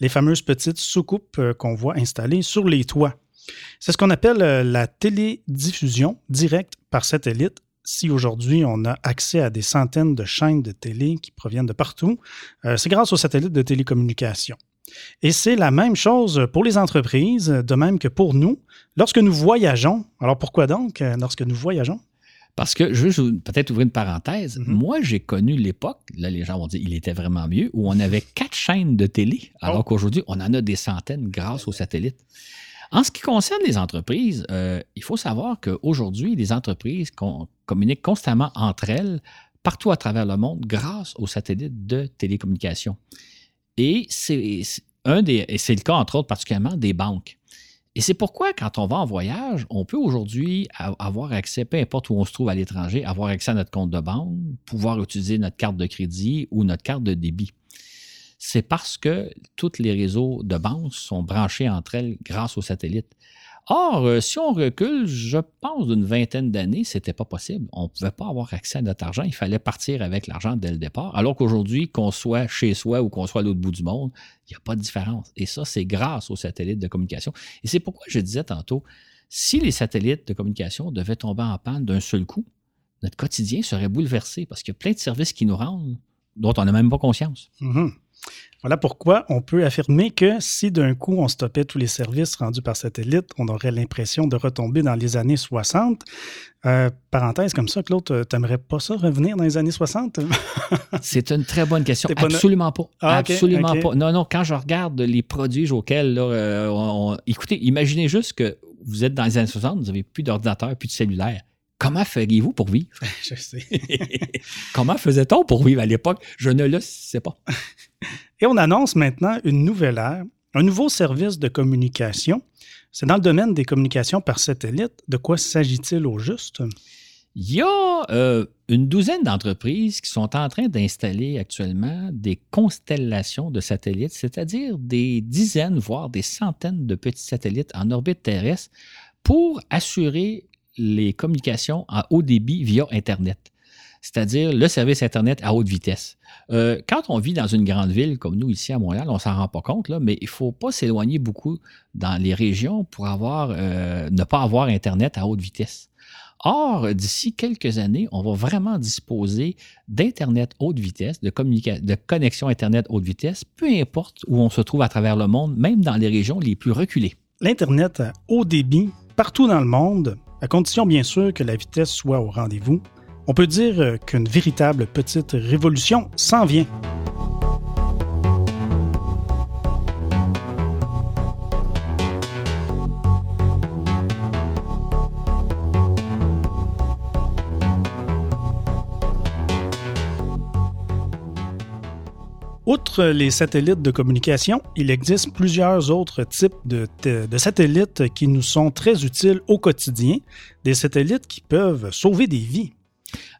les fameuses petites soucoupes euh, qu'on voit installées sur les toits. C'est ce qu'on appelle euh, la télédiffusion directe par satellite. Si aujourd'hui on a accès à des centaines de chaînes de télé qui proviennent de partout, euh, c'est grâce aux satellites de télécommunication. Et c'est la même chose pour les entreprises, de même que pour nous. Lorsque nous voyageons, alors pourquoi donc euh, lorsque nous voyageons? Parce que je veux peut-être ouvrir une parenthèse. Mhm. Moi, j'ai connu l'époque, là, les gens vont dire il était vraiment mieux, où on avait quatre chaînes de télé, alors Oh. qu'aujourd'hui, on en a des centaines grâce aux satellites. En ce qui concerne les entreprises, euh, il faut savoir qu'aujourd'hui, les entreprises communiquent constamment entre elles partout à travers le monde grâce aux satellites de télécommunications. Et c'est le cas, entre autres, particulièrement des banques. Et c'est pourquoi, quand on va en voyage, on peut aujourd'hui avoir accès, peu importe où on se trouve à l'étranger, avoir accès à notre compte de banque, pouvoir utiliser notre carte de crédit ou notre carte de débit. C'est parce que tous les réseaux de banque sont branchés entre elles grâce aux satellites. Or, euh, si on recule, je pense d'une vingtaine d'années, c'était pas possible. On ne pouvait pas avoir accès à notre argent. Il fallait partir avec l'argent dès le départ. Alors qu'aujourd'hui, qu'on soit chez soi ou qu'on soit à l'autre bout du monde, il n'y a pas de différence. Et ça, c'est grâce aux satellites de communication. Et c'est pourquoi je disais tantôt, si les satellites de communication devaient tomber en panne d'un seul coup, notre quotidien serait bouleversé parce qu'il y a plein de services qui nous rendent dont on n'a même pas conscience. Mhm. Voilà pourquoi on peut affirmer que si d'un coup on stoppait tous les services rendus par satellite, on aurait l'impression de retomber dans les années 60. Euh, parenthèse comme ça, Claude, euh, t'aimerais pas ça revenir dans les années 60? C'est une très bonne question. Pas Absolument pas. Ah, Absolument pas. Non, non, quand je regarde les produits auxquels, là, euh, on- on- écoutez, imaginez juste que vous êtes dans les années 60, vous n'avez plus d'ordinateur, plus de cellulaire. Comment feriez-vous pour vivre? Je sais. Comment faisait-on pour vivre à l'époque? Je ne le sais pas. Et on annonce maintenant une nouvelle ère, un nouveau service de communication. C'est dans le domaine des communications par satellite. De quoi s'agit-il au juste? Il y a euh, une douzaine d'entreprises qui sont en train d'installer actuellement des constellations de satellites, c'est-à-dire des dizaines, voire des centaines de petits satellites en orbite terrestre pour assurer les communications à haut débit via Internet, c'est-à-dire le service Internet à haute vitesse. Euh, quand on vit dans une grande ville comme nous ici à Montréal, on s'en rend pas compte, mais il faut pas s'éloigner beaucoup dans les régions pour euh, ne pas avoir Internet à haute vitesse. Or, d'ici quelques années, on va vraiment disposer d'Internet haute vitesse, de, de connexion Internet haute vitesse, peu importe où on se trouve à travers le monde, même dans les régions les plus reculées. L'Internet haut débit partout dans le monde, à condition bien sûr que la vitesse soit au rendez-vous. On peut dire euh, qu'une véritable petite révolution s'en vient. Outre les satellites de communication, il existe plusieurs autres types de, satellites qui nous sont très utiles au quotidien, des satellites qui peuvent sauver des vies.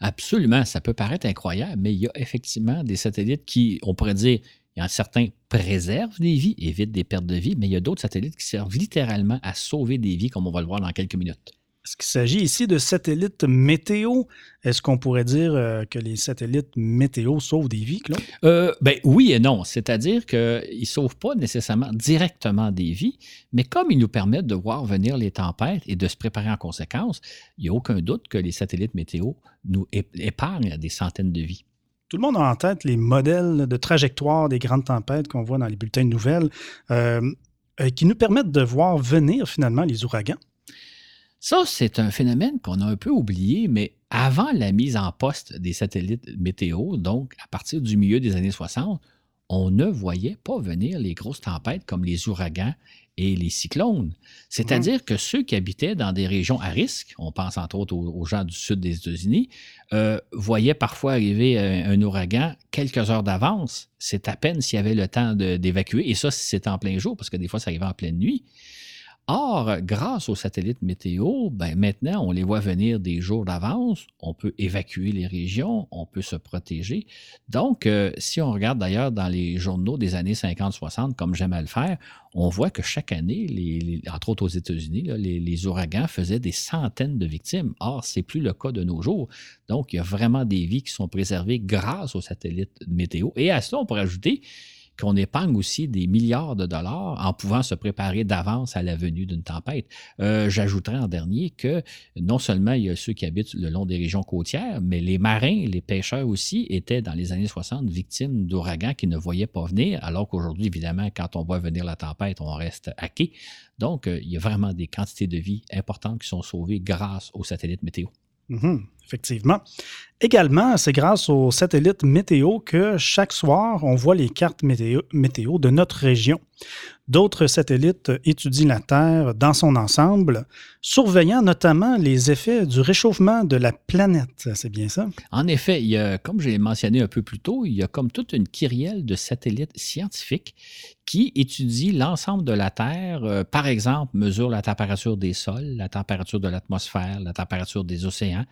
Absolument, ça peut paraître incroyable, mais il y a effectivement des satellites qui, on pourrait dire, il y en a certains préservent des vies, évitent des pertes de vie, mais il y a d'autres satellites qui servent littéralement à sauver des vies, comme on va le voir dans quelques minutes. Est-ce qu'il s'agit ici de satellites météo? Est-ce qu'on pourrait dire euh, que les satellites météo sauvent des vies, Claude? Euh, ben oui et non. C'est-à-dire qu'ils ne sauvent pas nécessairement directement des vies, mais comme ils nous permettent de voir venir les tempêtes et de se préparer en conséquence, il n'y a aucun doute que les satellites météo nous épargnent des centaines de vies. Tout le monde a en tête les modèles de trajectoire des grandes tempêtes qu'on voit dans les bulletins de nouvelles euh, qui nous permettent de voir venir finalement les ouragans. Ça, c'est un phénomène qu'on a un peu oublié, mais avant la mise en poste des satellites météo, donc à partir du milieu des années 60, on ne voyait pas venir les grosses tempêtes comme les ouragans et les cyclones. C'est-à-dire que ceux qui habitaient dans des régions à risque, on pense entre autres aux, gens du sud des États-Unis, euh, voyaient parfois arriver un, un ouragan quelques heures d'avance. C'est à peine s'il y avait le temps d'évacuer, et ça, c'était en plein jour, parce que des fois, ça arrivait en pleine nuit. Or, grâce aux satellites météo, ben maintenant, on les voit venir des jours d'avance, on peut évacuer les régions, on peut se protéger. Donc, euh, si on regarde d'ailleurs dans les journaux des années 50-60, comme j'aime à le faire, on voit que chaque année, entre autres aux États-Unis, les, les, ouragans faisaient des centaines de victimes. Or, c'est plus le cas de nos jours. Donc, il y a vraiment des vies qui sont préservées grâce aux satellites météo. Et à cela, on pourrait ajouter qu'on épargne aussi des milliards de dollars en pouvant se préparer d'avance à la venue d'une tempête. Euh, J'ajouterais en dernier que non seulement il y a ceux qui habitent le long des régions côtières, mais les marins, les pêcheurs aussi étaient dans les années 60 victimes d'ouragans qui ne voyaient pas venir, alors qu'aujourd'hui, évidemment, quand on voit venir la tempête, on reste hacké. Donc, euh, il y a vraiment des quantités de vie importantes qui sont sauvées grâce aux satellites météo. Mmh. Effectivement. Également, c'est grâce aux satellites météo que chaque soir, on voit les cartes météo, de notre région. D'autres satellites étudient la Terre dans son ensemble, surveillant notamment les effets du réchauffement de la planète. C'est bien ça? En effet, il y a, comme je l'ai mentionné un peu plus tôt, il y a comme toute une kyrielle de satellites scientifiques qui étudient l'ensemble de la Terre. Euh, par exemple, mesure la température des sols, la température de l'atmosphère, la température des océans,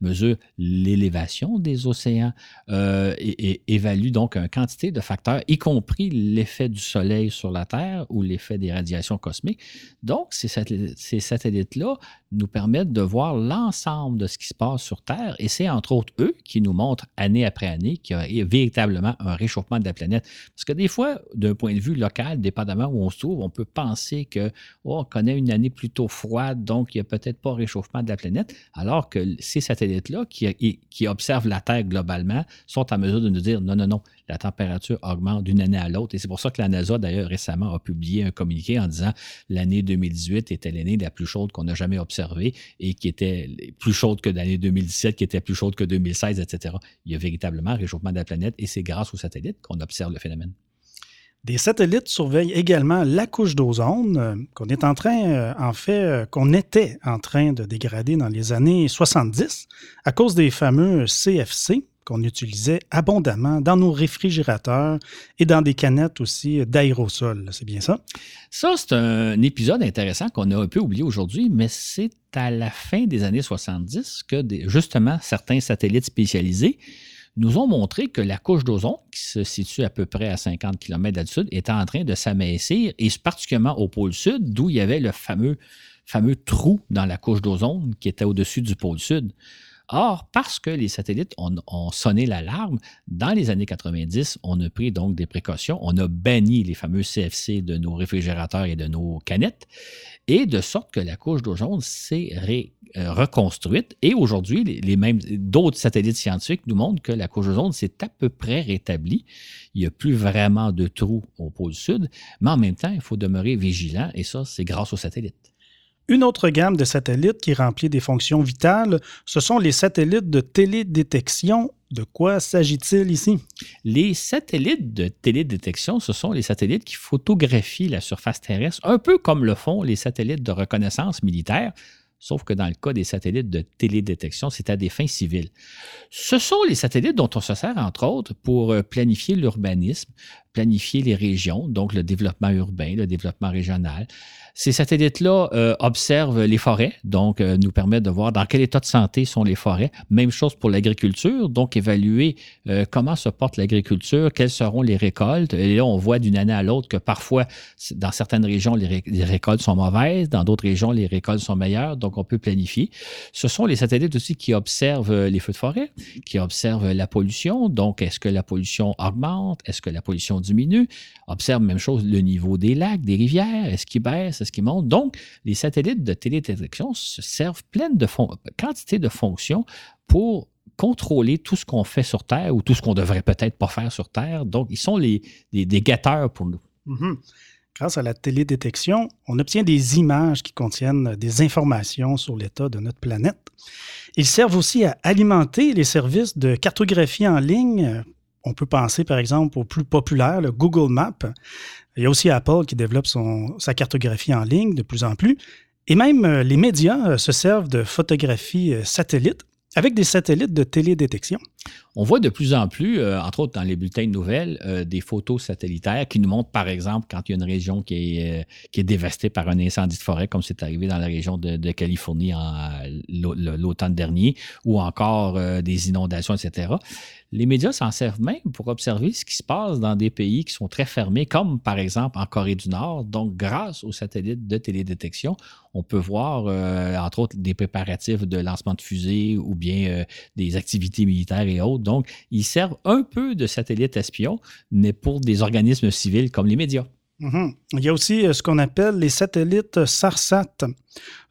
mesure l'élévation des océans euh, et, évalue donc une quantité de facteurs, y compris l'effet du Soleil sur la Terre ou l'effet des radiations cosmiques. Donc, ces, satellites-là nous permettent de voir l'ensemble de ce qui se passe sur Terre et c'est entre autres eux qui nous montrent année après année qu'il y a véritablement un réchauffement de la planète. Parce que des fois, d'un point de vue local, dépendamment où on se trouve, on peut penser que oh, on connaît une année plutôt froide, donc il n'y a peut-être pas réchauffement de la planète, alors que ces satellites-là qui, observent la Terre globalement sont en mesure de nous dire non, non, non, la température augmente d'une année à l'autre. Et c'est pour ça que la NASA, d'ailleurs, récemment a publié un communiqué en disant l'année 2018 était l'année la plus chaude qu'on a jamais observée et qui était plus chaude que l'année 2017, qui était plus chaude que 2016, etc. Il y a véritablement un réchauffement de la planète et c'est grâce aux satellites qu'on observe le phénomène. Des satellites surveillent également la couche d'ozone euh, euh, euh, qu'on était en train de dégrader dans les années 70 à cause des fameux CFC, qu'on utilisait abondamment dans nos réfrigérateurs et dans des canettes aussi d'aérosol. C'est bien ça? Ça, c'est un épisode intéressant qu'on a un peu oublié aujourd'hui, mais c'est à la fin des années 70 que justement certains satellites spécialisés nous ont montré que la couche d'ozone, qui se situe à peu près à 50 km d'altitude, était en train de s'amincir, et particulièrement au pôle sud, d'où il y avait le fameux, fameux trou dans la couche d'ozone qui était au-dessus du pôle sud. Or, parce que les satellites ont, sonné l'alarme, dans les années 90, on a pris donc des précautions. On a banni les fameux CFC de nos réfrigérateurs et de nos canettes, et de sorte que la couche d'ozone s'est euh, reconstruite. Et aujourd'hui, les, mêmes d'autres satellites scientifiques nous montrent que la couche d'ozone s'est à peu près rétablie. Il n'y a plus vraiment de trous au pôle sud, mais en même temps, il faut demeurer vigilant, et ça, c'est grâce aux satellites. Une autre gamme de satellites qui remplit des fonctions vitales, ce sont les satellites de télédétection. De quoi s'agit-il ici? Les satellites de télédétection, ce sont les satellites qui photographient la surface terrestre, un peu comme le font les satellites de reconnaissance militaire, sauf que dans le cas des satellites de télédétection, c'est à des fins civiles. Ce sont les satellites dont on se sert, entre autres, pour euh, planifier l'urbanisme, planifier les régions, donc le développement urbain, le développement régional, ces satellites-là euh, observent les forêts, donc euh, nous permettent de voir dans quel état de santé sont les forêts. Même chose pour l'agriculture, donc évaluer euh, comment se porte l'agriculture, quelles seront les récoltes. Et là, on voit d'une année à l'autre que parfois, dans certaines régions, les, récoltes sont mauvaises, dans d'autres régions, les récoltes sont meilleures, donc on peut planifier. Ce sont les satellites aussi qui observent les feux de forêt, qui observent la pollution, donc est-ce que la pollution augmente, est-ce que la pollution diminue, observent même chose le niveau des lacs, des rivières, est-ce qu'il baisse, ce qui montre. Donc, les satellites de télédétection se servent pleine de quantité de fonctions pour contrôler tout ce qu'on fait sur Terre ou tout ce qu'on devrait peut-être pas faire sur Terre. Donc, ils sont les, des guetteurs pour nous. Mm-hmm. Grâce à la télédétection, on obtient des images qui contiennent des informations sur l'état de notre planète. Ils servent aussi à alimenter les services de cartographie en ligne. On peut penser par exemple au plus populaire, le Google Maps. Il y a aussi Apple qui développe sa cartographie en ligne de plus en plus. Et même euh, les médias euh, se servent de photographie euh, satellite avec des satellites de télédétection. On voit de plus en plus, euh, entre autres dans les bulletins de nouvelles, euh, des photos satellitaires qui nous montrent, par exemple, quand il y a une région qui est, euh, qui est dévastée par un incendie de forêt, comme c'est arrivé dans la région de, Californie en l'automne dernier, ou encore des inondations, etc. Les médias s'en servent même pour observer ce qui se passe dans des pays qui sont très fermés, comme par exemple en Corée du Nord. Donc, grâce aux satellites de télédétection, on peut voir, entre autres, des préparatifs de lancement de fusées ou bien des activités militaires et autres. Donc, ils servent un peu de satellite espion, mais pour des organismes civils comme les médias. Mhm. Il y a aussi euh, ce qu'on appelle les satellites SARSAT,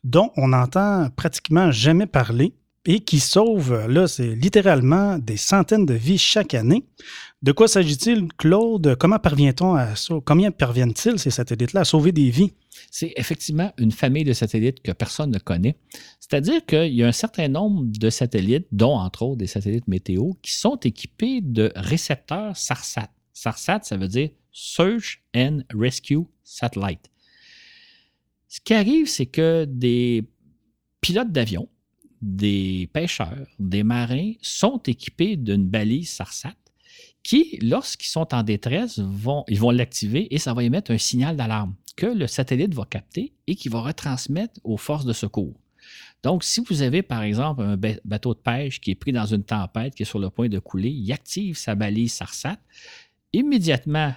dont on n'entend pratiquement jamais parler. Et qui sauve, là, c'est littéralement des centaines de vies chaque année. De quoi s'agit-il, Claude? Comment parvient-on à? Combien parviennent-ils, ces satellites-là, à sauver des vies? C'est effectivement une famille de satellites que personne ne connaît. C'est-à-dire qu'il y a un certain nombre de satellites, dont entre autres des satellites météo, qui sont équipés de récepteurs SARSAT. SARSAT, ça veut dire Search and Rescue Satellite. Ce qui arrive, c'est que des pilotes d'avion, des pêcheurs, des marins sont équipés d'une balise SARSAT qui, lorsqu'ils sont en détresse, vont, ils vont l'activer et ça va émettre un signal d'alarme que le satellite va capter et qui va retransmettre aux forces de secours. Donc, si vous avez, par exemple, un bateau de pêche qui est pris dans une tempête, qui est sur le point de couler, il active sa balise SARSAT immédiatement,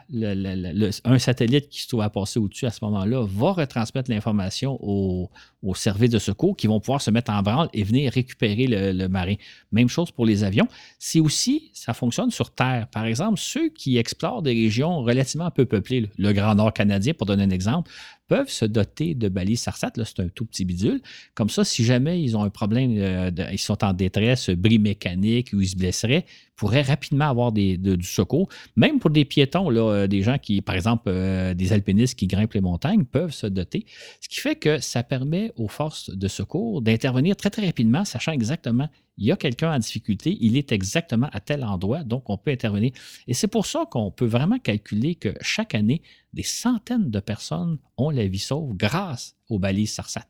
un satellite qui se trouve à passer au-dessus à ce moment-là va retransmettre l'information aux, services de secours qui vont pouvoir se mettre en branle et venir récupérer le, marin. Même chose pour les avions. C'est aussi, ça fonctionne sur Terre. Par exemple, ceux qui explorent des régions relativement peu peuplées, le Grand Nord canadien, pour donner un exemple, peuvent se doter de balises SARSAT. Là, c'est un tout petit bidule. Comme ça, si jamais ils ont un problème, euh, ils sont en détresse, bris mécanique ou ils se blesseraient, pourraient rapidement avoir du secours. Même pour des piétons, là, euh, des gens qui, par exemple, euh, des alpinistes qui grimpent les montagnes, peuvent se doter. Ce qui fait que ça permet aux forces de secours d'intervenir très, très rapidement, sachant exactement il y a quelqu'un en difficulté, il est exactement à tel endroit, donc on peut intervenir. Et c'est pour ça qu'on peut vraiment calculer que chaque année, des centaines de personnes ont la vie sauve grâce aux balises SARSAT.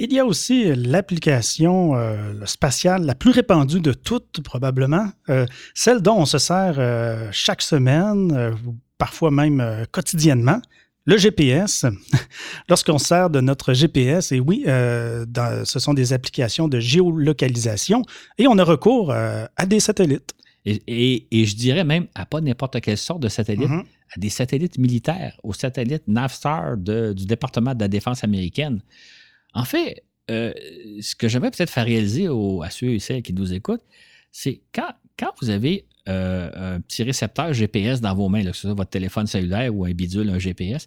Il y a aussi l'application euh, spatiale la plus répandue de toutes, probablement, euh, celle dont on se sert euh, chaque semaine, parfois même quotidiennement, le GPS, lorsqu'on sert de notre GPS, et oui, euh, ce sont des applications de géolocalisation, et on a recours euh, à des satellites. Et, je dirais même à pas n'importe quelle sorte de satellite, mm-hmm. à des satellites militaires, aux satellites Navstar du département de la défense américaine. En fait, euh, ce que j'aimerais peut-être faire réaliser à ceux et celles qui nous écoutent, c'est quand, quand vous avez euh, un petit récepteur GPS dans vos mains, que ce soit votre téléphone cellulaire ou un bidule, un GPS.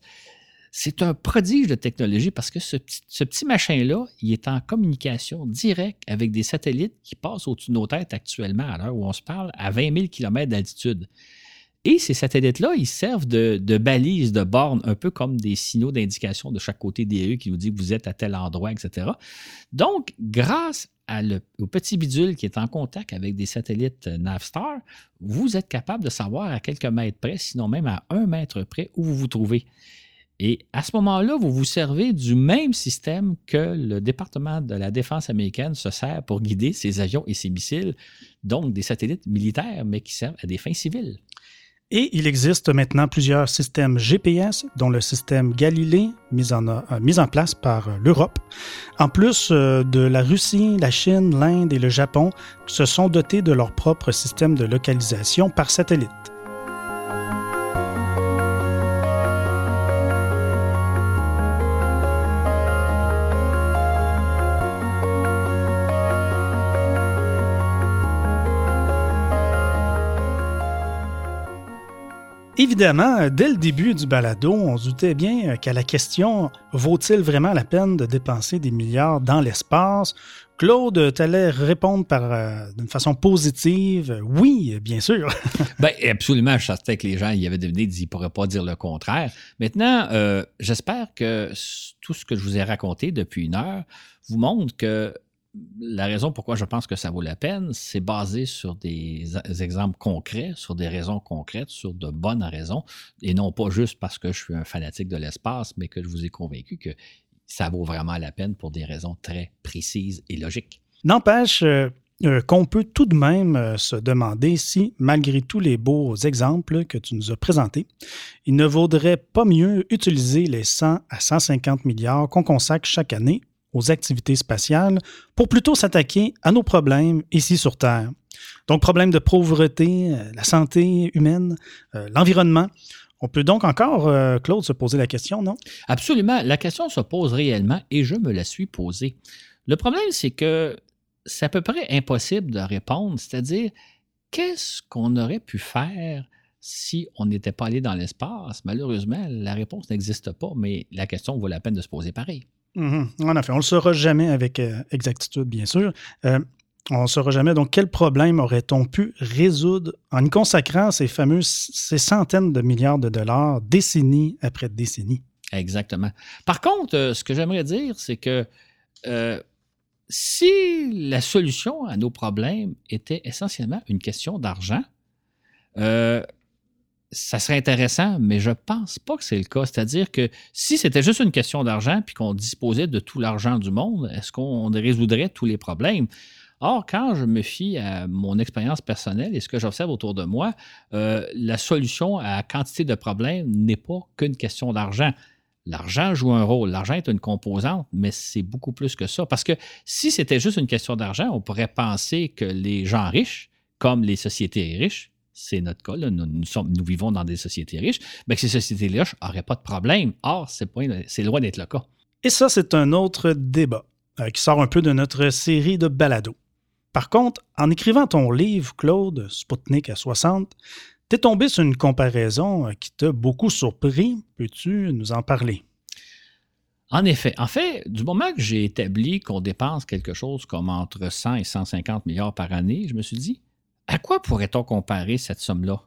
C'est un prodige de technologie parce que ce petit, machin-là, il est en communication directe avec des satellites qui passent au-dessus de nos têtes actuellement, à l'heure où on se parle, à 20 000 km d'altitude. Et ces satellites-là, ils servent de, balises, de bornes, un peu comme des signaux d'indication de chaque côté des rues qui nous dit vous êtes à tel endroit, etc. Donc, grâce au petit bidule qui est en contact avec des satellites euh, Navstar, vous êtes capable de savoir à quelques mètres près, sinon même à un mètre près, où vous vous trouvez. Et à ce moment-là, vous vous servez du même système que le département de la défense américaine se sert pour guider ses avions et ses missiles, donc des satellites militaires, mais qui servent à des fins civiles. Et il existe maintenant plusieurs systèmes GPS, dont le système Galilée, mis en, euh, place par euh, l'Europe. En plus euh, de la Russie, la Chine, l'Inde et le Japon, se sont dotés de leur propre système de localisation par satellite. Évidemment, dès le début du balado, on doutait bien qu'à la question vaut-il vraiment la peine de dépenser des milliards dans l'espace Claude, tu allais répondre par euh, d'une façon positive. Oui, bien sûr. ben, absolument. Je savais que les gens y avaient deviné, ils ne pourraient pas dire le contraire. Maintenant, euh, j'espère que tout ce que je vous ai raconté depuis une heure vous montre que la raison pourquoi je pense que ça vaut la peine, c'est basé sur des exemples concrets, sur des raisons concrètes, sur de bonnes raisons, et non pas juste parce que je suis un fanatique de l'espace, mais que je vous ai convaincu que ça vaut vraiment la peine pour des raisons très précises et logiques. N'empêche euh, euh, qu'on peut tout de même euh, se demander si, malgré tous les beaux exemples que tu nous as présentés, il ne vaudrait pas mieux utiliser les 100 à 150 milliards qu'on consacre chaque année aux activités spatiales pour plutôt s'attaquer à nos problèmes ici sur Terre. Donc, problèmes de pauvreté, euh, la santé humaine, euh, l'environnement. On peut donc encore, euh, Claude, se poser la question, non? Absolument. La question se pose réellement et je me la suis posée. Le problème, c'est que c'est à peu près impossible de répondre, c'est-à-dire qu'est-ce qu'on aurait pu faire si on n'était pas allé dans l'espace? Malheureusement, la réponse n'existe pas, mais la question vaut la peine de se poser pareil. Mhm. En on ne le saura jamais avec euh, exactitude, bien sûr. Euh, on ne saura jamais. Donc, quel problème aurait-on pu résoudre en y consacrant ces fameux, ces centaines de milliards de dollars, décennie après décennie? Exactement. Par contre, euh, ce que j'aimerais dire, c'est que si la solution à nos problèmes était essentiellement une question d'argent, ça serait intéressant, mais je pense pas que c'est le cas. C'est-à-dire que si c'était juste une question d'argent puis qu'on disposait de tout l'argent du monde, est-ce qu'on résoudrait tous les problèmes? Or, quand je me fie à mon expérience personnelle et ce que j'observe autour de moi, euh, la solution à quantité de problèmes n'est pas qu'une question d'argent. L'argent joue un rôle, l'argent est une composante, mais c'est beaucoup plus que ça. Parce que si c'était juste une question d'argent, on pourrait penser que les gens riches, comme les sociétés riches, c'est notre cas, là, nous, nous, sommes, nous, vivons dans des sociétés riches, bien que ces sociétés riches n'auraient pas de problème. Or, c'est loin d'être le cas. Et ça, c'est un autre débat euh, qui sort un peu de notre série de balados. Par contre, en écrivant ton livre, Claude, Spoutnik à 60, t'es tombé sur une comparaison euh, qui t'a beaucoup surpris. Peux-tu nous en parler? En effet. En fait, du moment que j'ai établi qu'on dépense quelque chose comme entre 100 et 150 milliards par année, je me suis dit, à quoi pourrait-on comparer cette somme-là?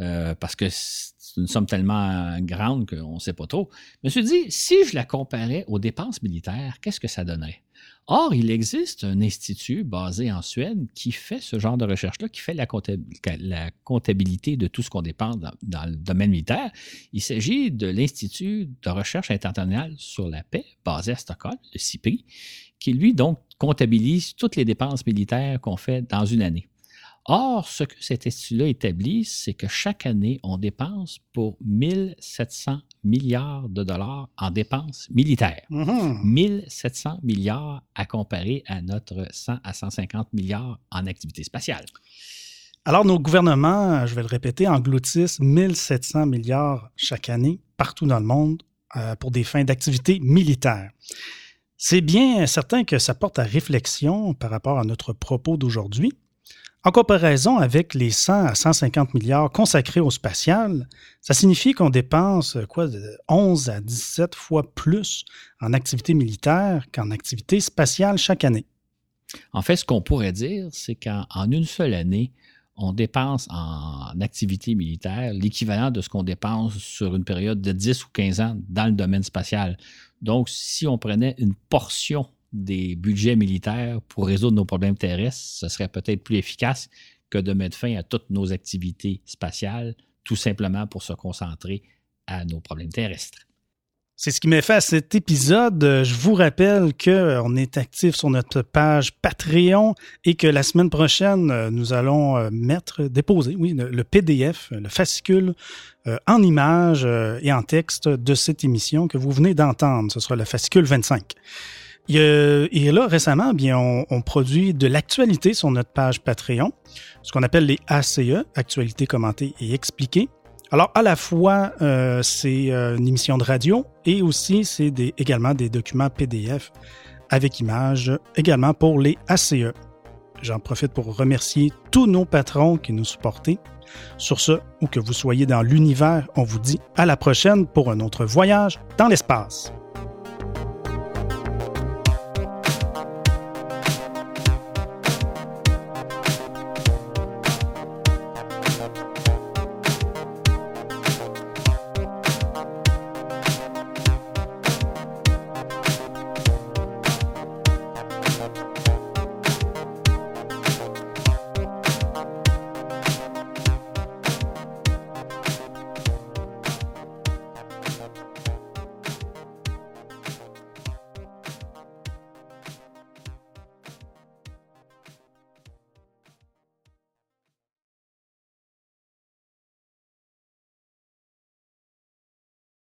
Euh, parce que c'est une somme tellement grande qu'on ne sait pas trop. Je me suis dit, si je la comparais aux dépenses militaires, qu'est-ce que ça donnerait? Or, il existe un institut basé en Suède qui fait ce genre de recherche-là, qui fait la, comptabilité de tout ce qu'on dépense dans, le domaine militaire. Il s'agit de l'Institut de recherche internationale sur la paix, basé à Stockholm, le CIPRI, qui lui, donc, comptabilise toutes les dépenses militaires qu'on fait dans une année. Or, ce que cet institut-là établit, c'est que chaque année, on dépense pour 1700 milliards de dollars en dépenses militaires. 1700 mm-hmm. milliards à comparer à notre 100 à 150 milliards en activité spatiale. Alors, nos gouvernements, je vais le répéter, engloutissent 1700 milliards chaque année partout dans le monde euh, pour des fins d'activité militaire. C'est bien certain que ça porte à réflexion par rapport à notre propos d'aujourd'hui. En comparaison avec les 100 à 150 milliards consacrés au spatial, ça signifie qu'on dépense quoi, 11 à 17 fois plus en activité militaire qu'en activité spatiale chaque année. En fait, ce qu'on pourrait dire, c'est qu'en une seule année, on dépense en activité militaire l'équivalent de ce qu'on dépense sur une période de 10 ou 15 ans dans le domaine spatial. Donc, si on prenait une portion des budgets militaires pour résoudre nos problèmes terrestres, ce serait peut-être plus efficace que de mettre fin à toutes nos activités spatiales, tout simplement pour se concentrer à nos problèmes terrestres. C'est ce qui m'a fait à cet épisode. Je vous rappelle qu'on est actif sur notre page Patreon et que la semaine prochaine, nous allons euh, mettre, déposer, le PDF, le fascicule euh, en images euh, et en texte de cette émission que vous venez d'entendre. Ce sera le fascicule 25. Et là, récemment, eh bien, on, produit de l'actualité sur notre page Patreon, ce qu'on appelle les ACE, actualité commentée et expliquée. Alors, à la fois, euh, c'est euh, une émission de radio et aussi c'est également des documents PDF avec images, également pour les ACE. J'en profite pour remercier tous nos patrons qui nous supportent. Sur ce, où que vous soyez dans l'univers, on vous dit à la prochaine pour un autre voyage dans l'espace.